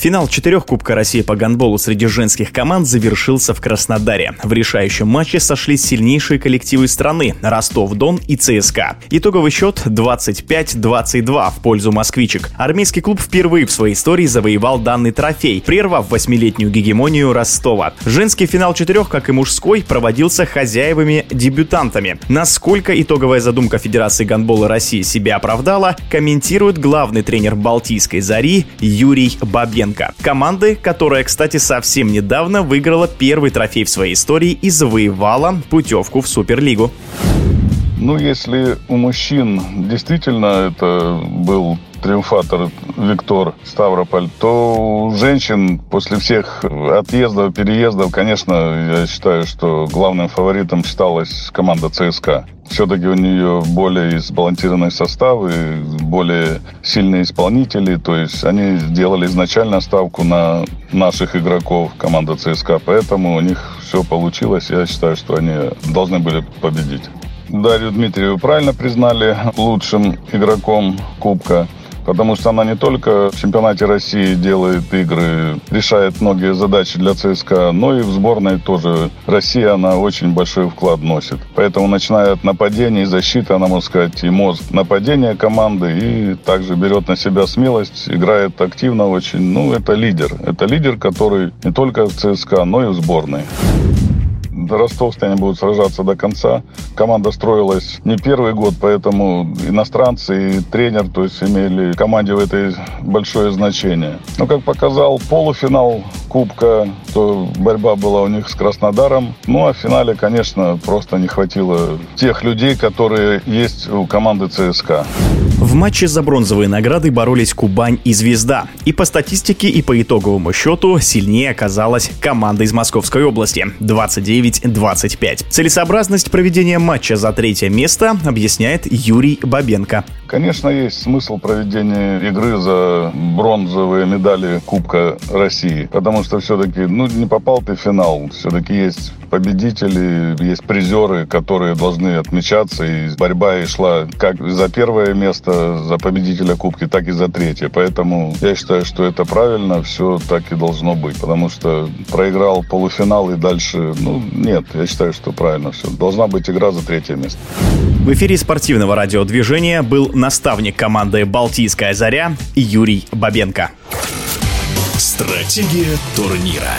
Финал четырех Кубка России по гандболу среди женских команд завершился в Краснодаре. В решающем матче сошлись сильнейшие коллективы страны – Ростов-Дон и ЦСКА. Итоговый счет 25-22 в пользу москвичек. Армейский клуб впервые в своей истории завоевал данный трофей, прервав восьмилетнюю гегемонию Ростова. Женский финал четырех, как и мужской, проводился хозяевами-дебютантами. Насколько итоговая задумка Федерации гандбола России себя оправдала, комментирует главный тренер Балтийской «Зари» Юрий Бабенко. Лукашенко. Команды, которая, кстати, совсем недавно выиграла первый трофей в своей истории и завоевала путевку в Суперлигу. Ну, если у мужчин действительно это был триумфатор Виктор Ставрополь, то у женщин после всех отъездов, переездов, конечно, я считаю, что главным фаворитом считалась команда ЦСКА. Все-таки у нее более сбалансированный состав и более сильные исполнители. То есть они сделали изначально ставку на наших игроков, команда ЦСКА. Поэтому у них все получилось. Я считаю, что они должны были победить. Дарью Дмитриеву правильно признали лучшим игроком Кубка потому что она не только в чемпионате России делает игры, решает многие задачи для ЦСКА, но и в сборной тоже России она очень большой вклад вносит. Поэтому начиная от нападения и защиты, она, можно сказать, и мозг нападения команды, и также берет на себя смелость, играет активно очень. Ну, это лидер. Это лидер, который не только в ЦСКА, но и в сборной. Ростовские они будут сражаться до конца. Команда строилась не первый год, поэтому иностранцы и тренер то есть, имели команде в этой большое значение. Но, как показал полуфинал Кубка, то борьба была у них с Краснодаром. Ну, а в финале, конечно, просто не хватило тех людей, которые есть у команды ЦСКА. В матче за бронзовые награды боролись Кубань и Звезда. И по статистике, и по итоговому счету сильнее оказалась команда из Московской области – 29-25. Целесообразность проведения матча за третье место объясняет Юрий Бабенко. Конечно, есть смысл проведения игры за бронзовые медали Кубка России, потому что все-таки, ну, не попал ты в финал, все-таки есть победители, есть призеры, которые должны отмечаться, и борьба и шла как за первое место, за победителя Кубки, так и за третье. Поэтому я считаю, что это правильно, все так и должно быть, потому что проиграл полуфинал и дальше, ну, нет, я считаю, что правильно все. Должна быть игра за третье место. В эфире спортивного радиодвижения был наставник команды «Балтийская заря» Юрий Бабенко. Стратегия турнира.